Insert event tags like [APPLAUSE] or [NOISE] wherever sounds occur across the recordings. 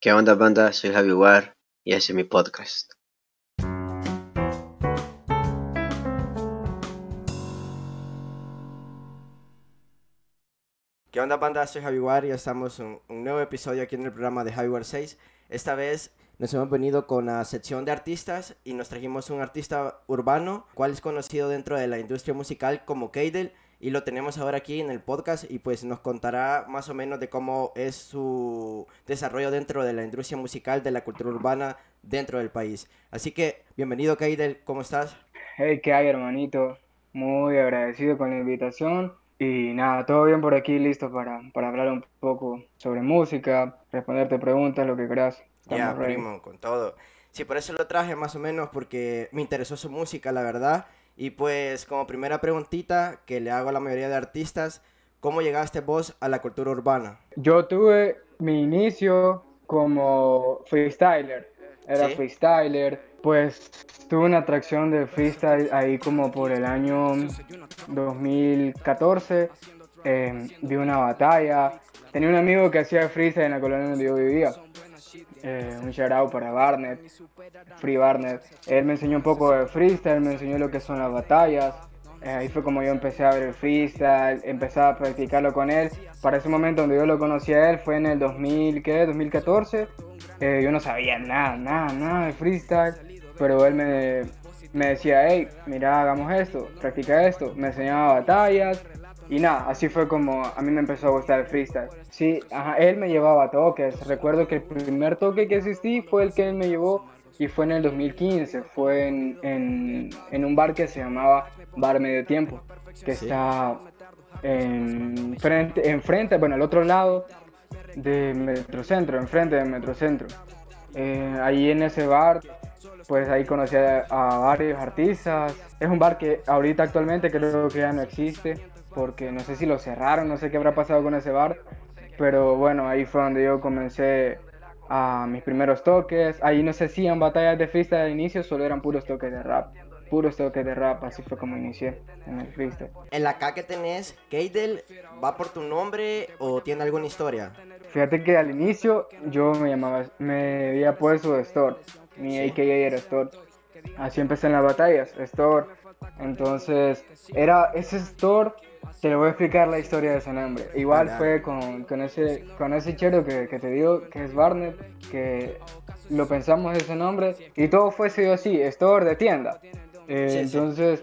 ¿Qué onda banda? Soy Javi War y ese es mi podcast. ¿Qué onda banda? Soy Javi War y estamos en un nuevo episodio aquí en el programa de Javi War 6. Esta vez nos hemos venido con la sección de artistas y nos trajimos un artista urbano, cual es conocido dentro de la industria musical como Keidel y lo tenemos ahora aquí en el podcast y pues nos contará más o menos de cómo es su desarrollo dentro de la industria musical, de la cultura urbana dentro del país. Así que bienvenido Keidel, ¿cómo estás? Hey, ¿qué hay hermanito? Muy agradecido con la invitación y nada, todo bien por aquí, listo para, para hablar un poco sobre música, responderte preguntas, lo que quieras. Ya, primo, con todo. Sí, por eso lo traje más o menos porque me interesó su música, la verdad y pues como primera preguntita que le hago a la mayoría de artistas, ¿cómo llegaste vos a la cultura urbana? Yo tuve mi inicio como freestyler, era freestyler, pues tuve una atracción de freestyle ahí como por el año 2014, eh, vi una batalla, tenía un amigo que hacía freestyle en la colonia donde yo vivía eh, un shout out para Barnett, Free Barnett. Él me enseñó un poco de freestyle, me enseñó lo que son las batallas. Eh, ahí fue como yo empecé a ver el freestyle, empecé a practicarlo con él. Para ese momento donde yo lo conocí a él fue en el 2000, ¿qué? 2014. Eh, yo no sabía nada, nada, nada de freestyle, pero él me, me decía, hey, mira, hagamos esto, practica esto. Me enseñaba batallas, y nada, así fue como a mí me empezó a gustar el freestyle. Sí, ajá, él me llevaba toques. Recuerdo que el primer toque que asistí fue el que él me llevó y fue en el 2015. Fue en, en, un bar que se llamaba Bar Medio Tiempo, que está en frente, enfrente, bueno, al otro lado de Metrocentro, enfrente de Metrocentro. Eh, ahí en ese bar, pues ahí conocí a, a varios artistas. Es un bar que ahorita actualmente creo que ya no existe porque no sé si lo cerraron, no sé qué habrá pasado con ese bar, pero bueno, ahí fue donde yo comencé a mis primeros toques. Ahí no se hacían batallas de freestyle al inicio, solo eran puros toques de rap. Puros toques de rap, así fue como inicié en el freestyle. ¿El acá que tenés, Keidel, va por tu nombre o tiene alguna historia? Fíjate que al inicio yo me llamaba, me había puesto Store, mi AKA era Store. Así empecé en las batallas, Store. Entonces, era ese Store te lo voy a explicar la historia de ese nombre. Igual fue con, con, ese, con ese chero que, que, te digo, que es Barnett, que lo pensamos ese nombre y todo fue sido así, store de tienda. Eh, entonces,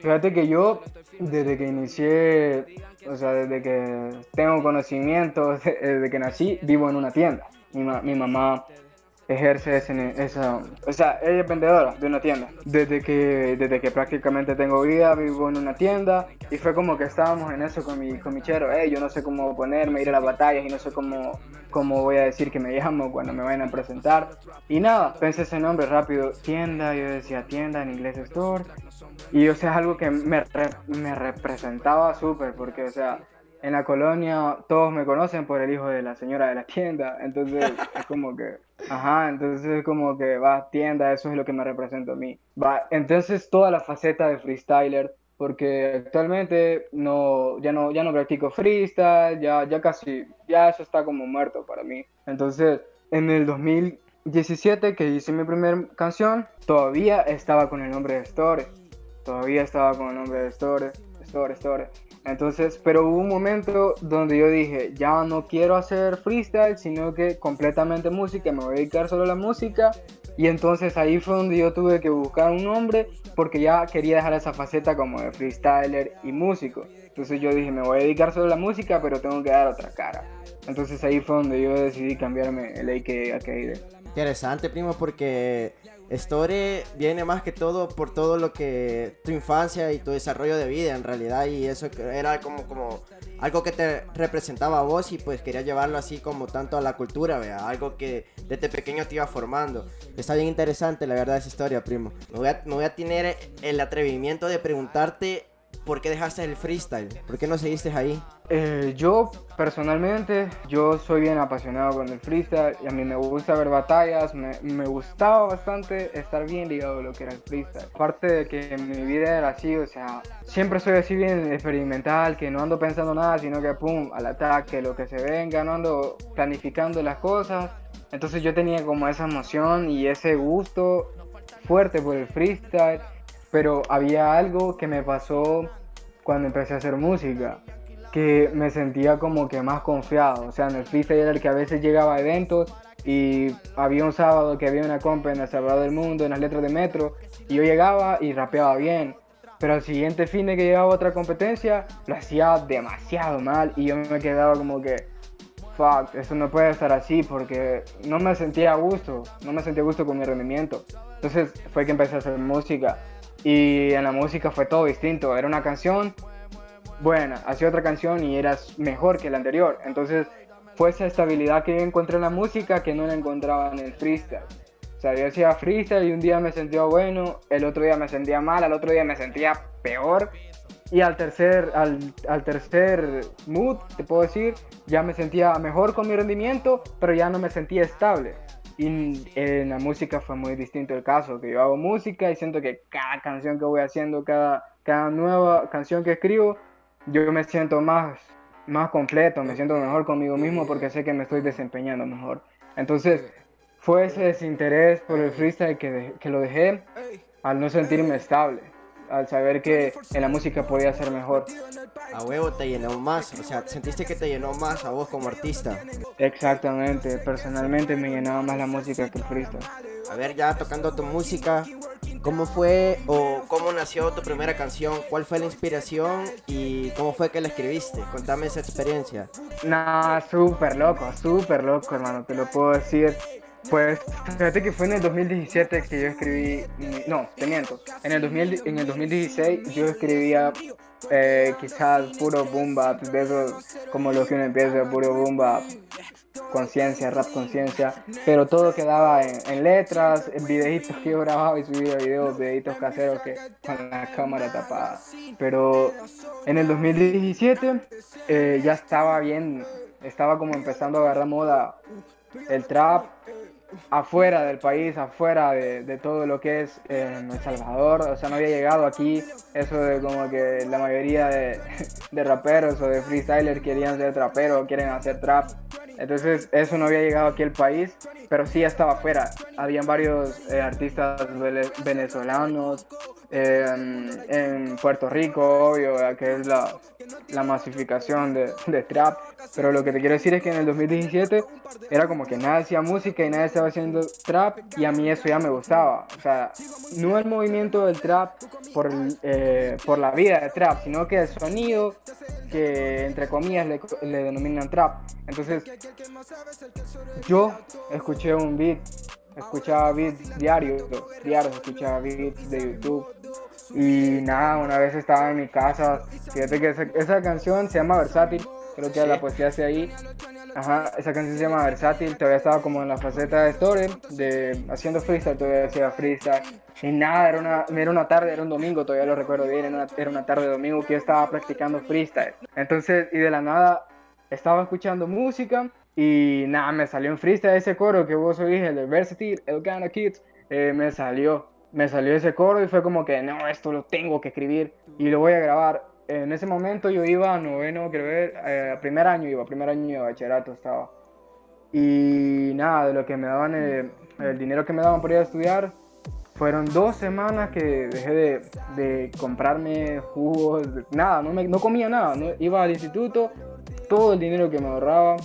fíjate que yo, desde que inicié, o sea, desde que tengo conocimiento, [LAUGHS] desde que nací, vivo en una tienda. Mi, mi mamá ejerce esa, o sea, ella es vendedora de una tienda. Desde que, desde que prácticamente tengo vida, vivo en una tienda y fue como que estábamos en eso con mi, con mi chero, yo no sé cómo ponerme, ir a las batallas y no sé cómo, cómo voy a decir que me llamo cuando me vayan a presentar. Y nada, pensé ese nombre rápido, tienda, yo decía tienda en inglés store. Y o sea, es algo que me, me representaba súper porque, o sea, en la colonia todos me conocen por el hijo de la señora de la tienda, entonces es como que, ajá, entonces es como que va, tienda, eso es lo que me representa a mí. Va, entonces toda la faceta de freestyler, porque actualmente no, ya no, ya no practico freestyle, ya, ya casi, ya eso está como muerto para mí. Entonces, en el 2017 que hice mi primera canción, todavía estaba con el nombre de Store, todavía estaba con el nombre de Store, Store, Store. Entonces, pero hubo un momento donde yo dije, ya no quiero hacer freestyle, sino que completamente música, me voy a dedicar solo a la música. Y entonces ahí fue donde yo tuve que buscar un nombre porque ya quería dejar esa faceta como de freestyler y músico. Entonces yo dije, me voy a dedicar solo a la música, pero tengo que dar otra cara. Entonces ahí fue donde yo decidí cambiarme el AK a. Interesante, primo, porque Story viene más que todo por todo lo que tu infancia y tu desarrollo de vida en realidad y eso era como, como algo que te representaba a vos y pues quería llevarlo así como tanto a la cultura, ¿vea? algo que desde pequeño te iba formando. Está bien interesante la verdad esa historia, primo. Me voy a, me voy a tener el atrevimiento de preguntarte ¿por qué dejaste el freestyle? ¿Por qué no seguiste ahí? Eh, yo personalmente, yo soy bien apasionado con el freestyle y a mí me gusta ver batallas, me, me, gustaba bastante estar bien ligado a lo que era el freestyle. Aparte de que mi vida era así, o sea, siempre soy así bien experimental, que no ando pensando nada, sino que pum, al ataque, lo que se venga, no ando planificando las cosas. Entonces yo tenía como esa emoción y ese gusto fuerte por el freestyle, pero había algo que me pasó cuando empecé a hacer música, que me sentía como que más confiado. O sea, en el freestyle era el que a veces llegaba a eventos y había un sábado que había una compa en El Salvador del Mundo, en las letras de Metro, y yo llegaba y rapeaba bien. Pero al siguiente fin de que llegaba otra competencia, lo hacía demasiado mal y yo me quedaba como que, fuck, eso no puede estar así porque no me sentía a gusto, no me sentía a gusto con mi rendimiento. Entonces fue que empecé a hacer música y en la música fue todo distinto. Era una canción buena, hacía otra canción y era mejor que la anterior. Entonces fue esa estabilidad que yo encontré en la música que no la encontraba en el freestyle. O sea, yo hacía freestyle y un día me sentía bueno, el otro día me sentía mal, al otro día me sentía peor. Y al tercer, al, al tercer mood, te puedo decir, ya me sentía mejor con mi rendimiento, pero ya no me sentía estable. Y en la música fue muy distinto el caso, que yo hago música y siento que cada canción que voy haciendo, cada, cada nueva canción que escribo, yo me siento más, más completo, me siento mejor conmigo mismo porque sé que me estoy desempeñando mejor. Entonces, fue ese desinterés por el freestyle que, que lo dejé al no sentirme estable al saber que en la música podía ser mejor. A huevo te llenó más, o sea, sentiste que te llenó más a vos como artista. Exactamente, personalmente me llenaba más la música que el freestyle. A ver, ya tocando tu música, ¿cómo fue o cómo nació tu primera canción? ¿Cuál fue la inspiración y cómo fue que la escribiste? Contame esa experiencia. Nah, súper loco, súper loco, hermano, te lo puedo decir. Pues fíjate que fue en el 2017 que yo escribí, no, te miento, en el, 2000, en el 2016 yo escribía eh, quizás puro boom bap, como lo que uno empieza, puro boom conciencia, rap conciencia, pero todo quedaba en, letras, en videitos que yo grababa y subía videos, videitos caseros que con la cámara tapada. Pero en el 2017 eh, ya estaba bien, estaba como empezando a agarrar moda el trap, afuera del país, afuera de, todo lo que es eh, El Salvador. O sea, no había llegado aquí eso de como que la mayoría de, [LAUGHS] raperos o de freestylers querían ser traperos, quieren hacer trap. Entonces eso no había llegado aquí al país, pero sí estaba afuera. Habían varios eh, artistas venezolanos, en Puerto Rico, obvio, que es la, la masificación de, de, trap. Pero lo que te quiero decir es que en el 2017 era como que nadie hacía música y nadie estaba haciendo trap y a mí eso ya me gustaba. O sea, no el movimiento del trap por, eh, por la vida de trap, sino que el sonido que entre comillas le, le denominan trap. Entonces, yo escuché un beat escuchaba beats diarios, diarios escuchaba beats de YouTube. Y nada, una vez estaba en mi casa, fíjate que esa, canción se llama Versátil, creo que la poesía hace ahí. Ajá, esa canción se llama Versátil, todavía estaba como en la faceta de story, de haciendo freestyle, todavía hacía freestyle. Y nada, era una, era una tarde, era un domingo, todavía lo recuerdo bien, era una, era una tarde de domingo que yo estaba practicando freestyle. Entonces, y de la nada, estaba escuchando música y nada, me salió un freestyle ese coro que vos oís, el de Versatility, el Gana Kids, eh, me salió. Me salió ese coro y fue como que, no, esto lo tengo que escribir y lo voy a grabar. En ese momento yo iba a noveno, creo eh, primer año iba, primer año de bachillerato estaba. Y nada, de lo que me daban, eh, el dinero que me daban por ir a estudiar, fueron dos semanas que dejé de, de comprarme jugos, nada, no, me, no comía nada, no, iba al instituto, todo el dinero que me ahorraba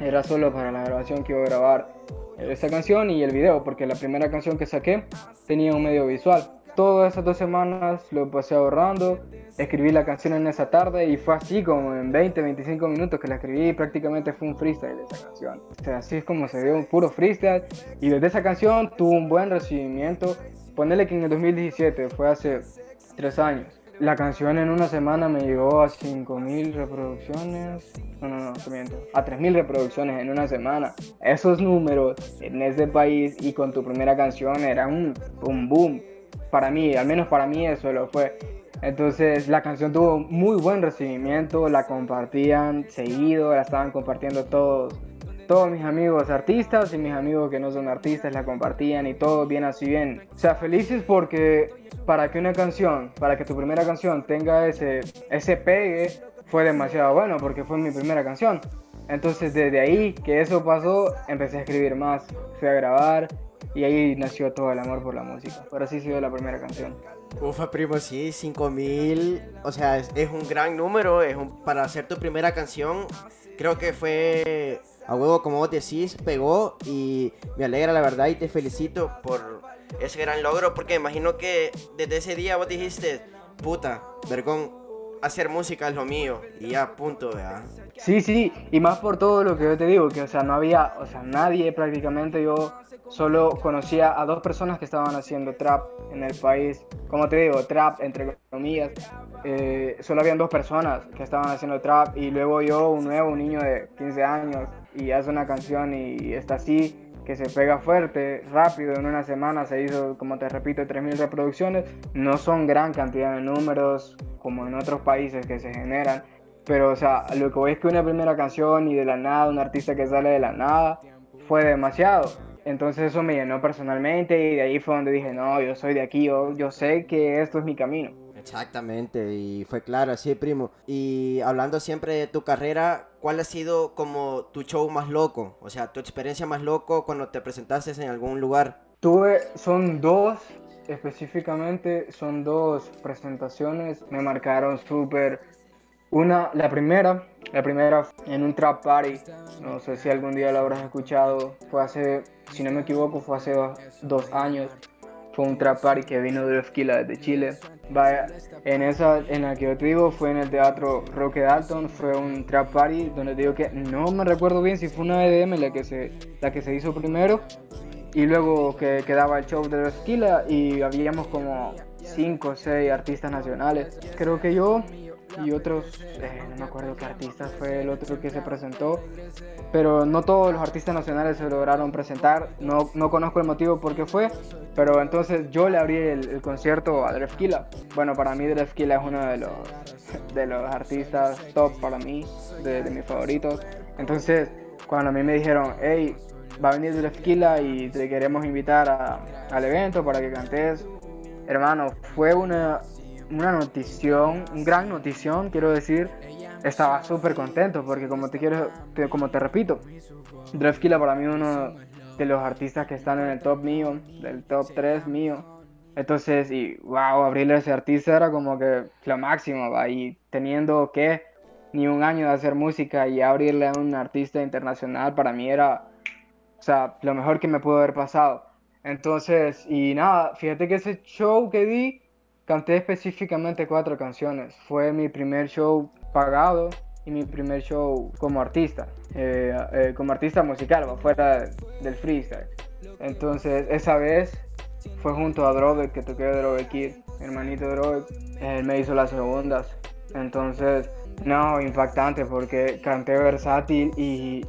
era solo para la grabación que iba a grabar esa canción y el video, porque la primera canción que saqué tenía un medio visual. Todas esas dos semanas lo pasé ahorrando, escribí la canción en esa tarde y fue así como en 20, 25 minutos que la escribí prácticamente fue un freestyle esa canción. O sea, así es como se dio un puro freestyle y desde esa canción tuvo un buen recibimiento. Ponele que en el 2017, fue hace tres años. La canción en una semana me llegó a 5.000 reproducciones. No, no, no, te miento. A 3.000 reproducciones en una semana. Esos números en ese país y con tu primera canción era un, un boom. Para mí, al menos para mí eso lo fue. Entonces la canción tuvo muy buen recibimiento, la compartían seguido, la estaban compartiendo todos, todos mis amigos artistas y mis amigos que no son artistas la compartían y todo bien así bien. O sea, felices porque para que una canción, para que tu primera canción tenga ese, ese pegue, fue demasiado bueno porque fue mi primera canción. Entonces desde ahí que eso pasó, empecé a escribir más, fui a grabar y ahí nació todo el amor por la música. Pero así sido la primera canción. Ufa, primo, sí, 5000. O sea, es, es, un gran número. Es para hacer tu primera canción, creo que fue a huevo, como vos decís, pegó. Y me alegra, la verdad, y te felicito por ese gran logro. Porque imagino que desde ese día vos dijiste, puta, vergón, hacer música es lo mío. Y ya, punto, ¿verdad? Sí, sí, y más por todo lo que yo te digo, que, o sea, no había, o sea, nadie prácticamente yo solo conocía a dos personas que estaban haciendo trap en el país. Como te digo, trap entre comillas. Eh, solo habían dos personas que estaban haciendo trap y luego yo, un nuevo, un niño de 15 años, y hace una canción y está así, que se pega fuerte, rápido, en una semana se hizo, como te repito, 3.000 reproducciones. No son gran cantidad de números como en otros países que se generan. Pero, o sea, lo que voy es que una primera canción y de la nada, un artista que sale de la nada, fue demasiado. Entonces eso me llenó personalmente y de ahí fue donde dije, no, yo soy de aquí, yo, yo sé que esto es mi camino. Exactamente, y fue claro, así, primo. Y hablando siempre de tu carrera, ¿cuál ha sido como tu show más loco? O sea, tu experiencia más loco cuando te presentaste en algún lugar. Tuve, son dos, específicamente, son dos presentaciones, me marcaron súper. Una, la primera, la primera en un trap party, no sé si algún día lo habrás escuchado, fue hace si no me equivoco, fue hace dos, años. Fue un trap party que vino de Esquila desde Chile. Vaya, en esa, en la que yo te digo, fue en el teatro Roque Dalton, fue un trap party donde digo que no me recuerdo bien si fue una EDM la que se, la que se hizo primero y luego que quedaba el show de Esquila y habíamos como cinco o seis artistas nacionales. Creo que yo y otros, eh, no me acuerdo qué artistas fue el otro que se presentó, pero no todos los artistas nacionales se lograron presentar, no, no conozco el motivo por qué fue, pero entonces yo le abrí el, concierto a Drefkila. Bueno, para mí Drefkila es uno de los, de los artistas top para mí, de, de mis favoritos. Entonces, cuando a mí me dijeron, hey, va a venir Drefkila y te queremos invitar a, al evento para que cantes, hermano, fue una, una notición, un gran notición, quiero decir. Estaba súper contento porque como te quiero, como te repito, Drefkila para mí uno de los artistas que están en el top mío, del top 3 mío. Entonces, y wow, abrirle a ese artista era como que lo máximo, ¿va? Y teniendo que ni un año de hacer música y abrirle a un artista internacional para mí era, o sea, lo mejor que me pudo haber pasado. Entonces, y nada, fíjate que ese show que di, Canté específicamente cuatro canciones. Fue mi primer show pagado y mi primer show como artista, eh, eh, como artista musical, fuera del freestyle. Entonces, esa vez fue junto a Drove, que toqué Drove Kid, hermanito Drove, él me hizo las segundas. Entonces, no, impactante porque canté versátil y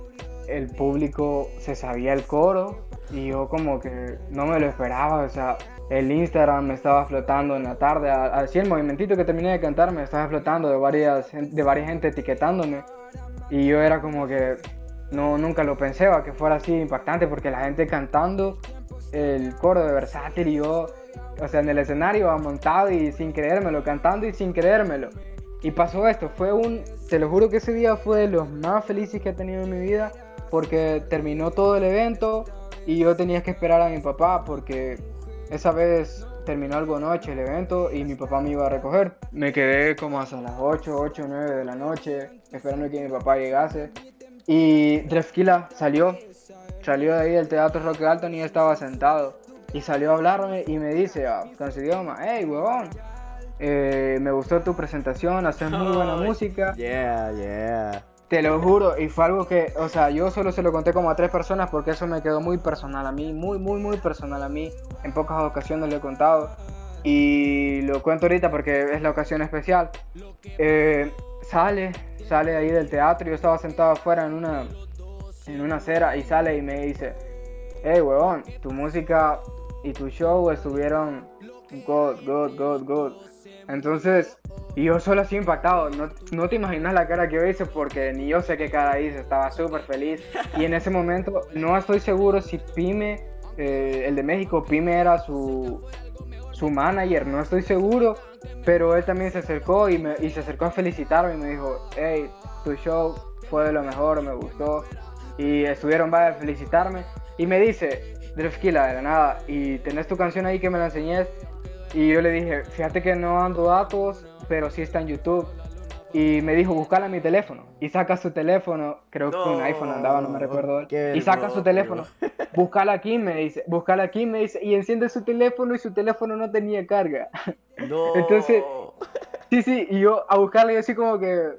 el público se sabía el coro y yo como que no me lo esperaba, o sea, el Instagram me estaba flotando en la tarde, así el movimentito que terminé de cantar me estaba flotando de varias, de varias gente etiquetándome y yo era como que no, nunca lo pensé que fuera así impactante porque la gente cantando el coro de versátil y yo, o sea, en el escenario montado y sin creérmelo, cantando y sin creérmelo. Y pasó esto, fue un, te lo juro que ese día fue de los más felices que he tenido en mi vida porque terminó todo el evento y yo tenía que esperar a mi papá porque esa vez terminó algo noche el evento y mi papá me iba a recoger. Me quedé como hasta las 8, 8, 9 de la noche esperando que mi papá llegase. Y Drefkila salió, salió de ahí del Teatro Roque Alto y estaba sentado. Y salió a hablarme y me dice, oh, con su idioma, hey, huevón, eh, me gustó tu presentación, haces muy buena música. Yeah, yeah. Te lo juro, y fue algo que, o sea, yo solo se lo conté como a tres personas porque eso me quedó muy personal a mí, muy, muy, muy personal a mí. En pocas ocasiones lo he contado y lo cuento ahorita porque es la ocasión especial. Eh, sale, sale ahí del teatro, yo estaba sentado afuera en una, en una acera y sale y me dice, hey, huevón, tu música y tu show estuvieron good, good, good, good. Entonces, yo solo así impactado, no, no te imaginas la cara que yo hice porque ni yo sé qué cara hice, estaba súper feliz. Y en ese momento no estoy seguro si Pime, eh, el de México, Pime era su, su manager, no estoy seguro, pero él también se acercó y, me, y se acercó a felicitarme y me dijo, hey, tu show fue de lo mejor, me gustó. Y estuvieron para felicitarme. Y me dice, Drefkila, de la nada, y tenés tu canción ahí que me la enseñes. Y yo le dije, fíjate que no ando datos, pero sí está en YouTube. Y me dijo, buscala en mi teléfono. Y saca su teléfono, creo que un iPhone andaba, no me recuerdo. Y saca su teléfono. Búscala aquí, me dice. Búscala aquí, me dice. Y enciende su teléfono y su teléfono no tenía carga. No. [LAUGHS] Entonces, sí, sí. Y yo a buscarla y así como que,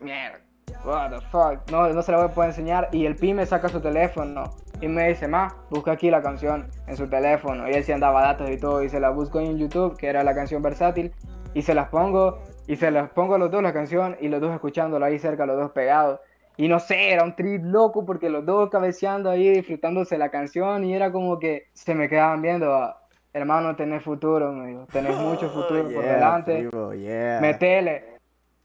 mierda, what the fuck. No, no se la voy a poder enseñar. Y el pi me saca su teléfono. Y me dice, ma, busca aquí la canción en su teléfono. Y él sí andaba datos y todo. Y se la busco en YouTube, que era la canción versátil. Y se las pongo. Y se las pongo a los dos la canción. Y los dos escuchándolo ahí cerca, los dos pegados. Y no sé, era un trip loco porque los dos cabeceando ahí, disfrutándose la canción. Y era como que se me quedaban viendo. Hermano, tenés futuro, me dijo. Tenés mucho futuro por [LAUGHS] Yeah, delante. yeah. Metele.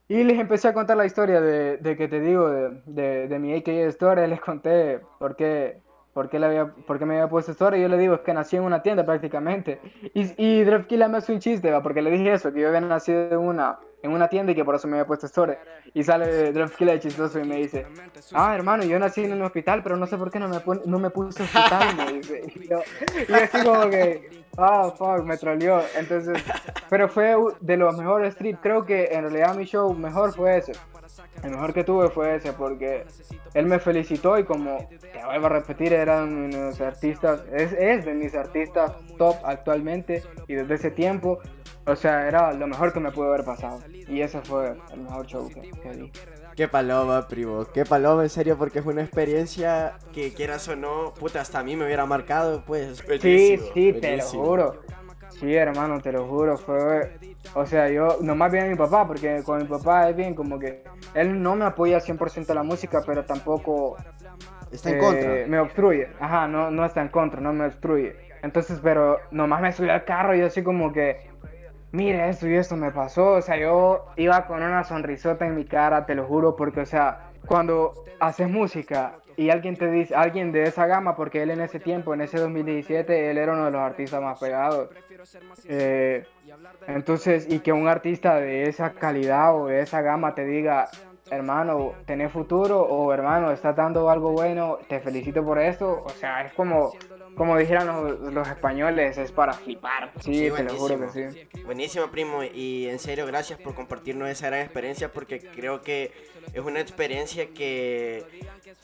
Y les empecé a contar la historia de, de que te digo, de, de, mi AKA Store. Les conté por qué, por, qué le había, por qué me había puesto Store. Y yo le digo, es que nací en una tienda prácticamente. Y, y Drefkila me hace un chiste, ¿va? porque le dije eso, que yo había nacido en una, en una tienda y que por eso me había puesto Store. Y sale Drefkila de chistoso y me dice, ah, hermano, yo nací en un hospital, pero no sé por qué no me, no me puse hospital, me dice. [LAUGHS] Y yo, y así como que, ah, fuck, me troleó. Entonces, pero fue de los mejores trips. Creo que en realidad mi show mejor fue ese. El mejor que tuve fue ese porque él me felicitó y como te vuelvo a repetir, era uno de mis artistas, es, es de mis artistas top actualmente y desde ese tiempo, o sea, era lo mejor que me pudo haber pasado. Y ese fue el mejor show que, que di. Qué paloma, primo. Qué paloma, en serio, porque fue una experiencia que quieras o no, puta, hasta a mí me hubiera marcado, pues. Sí, buenísimo, sí, te lo juro. Sí, hermano, te lo juro, fue... O sea, yo nomás vi a mi papá, porque con mi papá es bien como que... Él no me apoya 100% a la música, pero tampoco Está en eh, contra. me obstruye. Ajá, no, no está en contra, no me obstruye. Entonces, pero nomás me subí al carro y yo así como que... Mire, esto y esto me pasó. O sea, yo iba con una sonrisota en mi cara, te lo juro, porque, o sea, cuando haces música y alguien te dice, alguien de esa gama, porque él en ese tiempo, en ese 2017, él era uno de los artistas más pegados. Eh, entonces, y que un artista de esa calidad o de esa gama te diga, hermano, tenés futuro o hermano, estás dando algo bueno, te felicito por esto. O sea, es como, como dijeran los, los españoles, es para flipar. Sí, Sí, te lo juro que sí. Buenísimo, primo. Y en serio, gracias por compartirnos esa gran experiencia porque creo que es una experiencia que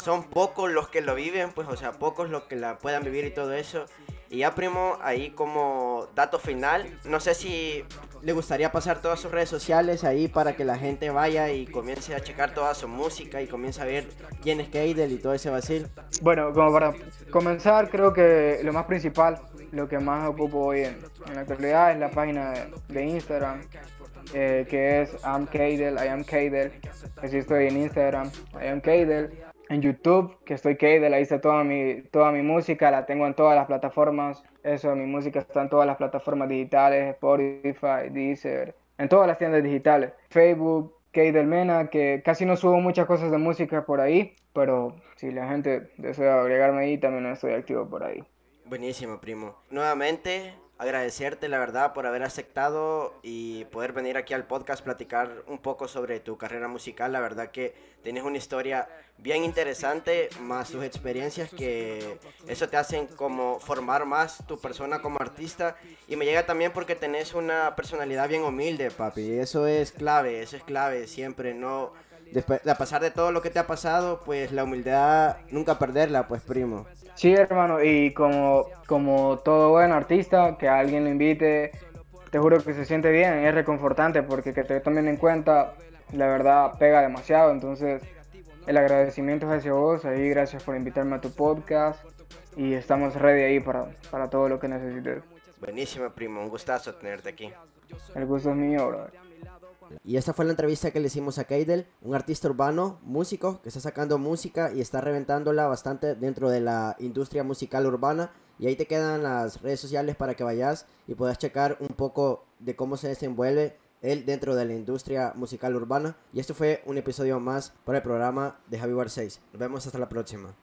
son pocos los que lo viven, pues, o sea, pocos los que la puedan vivir y todo eso. Y ya, primo, ahí como dato final, no sé si le gustaría pasar todas sus redes sociales ahí para que la gente vaya y comience a checar toda su música y comience a ver quién es Keidel y todo ese vacil. Bueno, como para comenzar, creo que lo más principal, lo que más ocupo hoy en, en la actualidad es la página de, Instagram, eh, que es I'm Kadel, I am Kadel. Así estoy en Instagram, I am Kadel. En YouTube, que estoy Kadel, ahí está toda mi, toda mi música, la tengo en todas las plataformas. Eso, mi música está en todas las plataformas digitales, Spotify, Deezer, en todas las tiendas digitales. Facebook, Kadel Mena, que casi no subo muchas cosas de música por ahí, pero si la gente desea agregarme ahí, también estoy activo por ahí. Buenísimo, primo. Nuevamente, agradecerte, la verdad, por haber aceptado y poder venir aquí al podcast, platicar un poco sobre tu carrera musical. La verdad que tienes una historia bien interesante, más tus experiencias que eso te hacen como formar más tu persona como artista. Y me llega también porque tenés una personalidad bien humilde, papi. Eso es clave, eso es clave siempre, no... Después, a pesar de todo lo que te ha pasado, pues la humildad nunca perderla, pues primo. Sí, hermano, y como, como todo buen artista, que alguien lo invite, te juro que se siente bien, es reconfortante porque que te tomen en cuenta, la verdad, pega demasiado. Entonces, el agradecimiento es hacia vos, ahí gracias por invitarme a tu podcast y estamos ready ahí para, para todo lo que necesites. Buenísimo, primo. Un gustazo tenerte aquí. El gusto es mío, bro. Y esta fue la entrevista que le hicimos a Keidel, un artista urbano, músico, que está sacando música y está reventándola bastante dentro de la industria musical urbana. Y ahí te quedan las redes sociales para que vayas y puedas checar un poco de cómo se desenvuelve él dentro de la industria musical urbana. Y esto fue un episodio más para el programa de Javi War 6. Nos vemos hasta la próxima.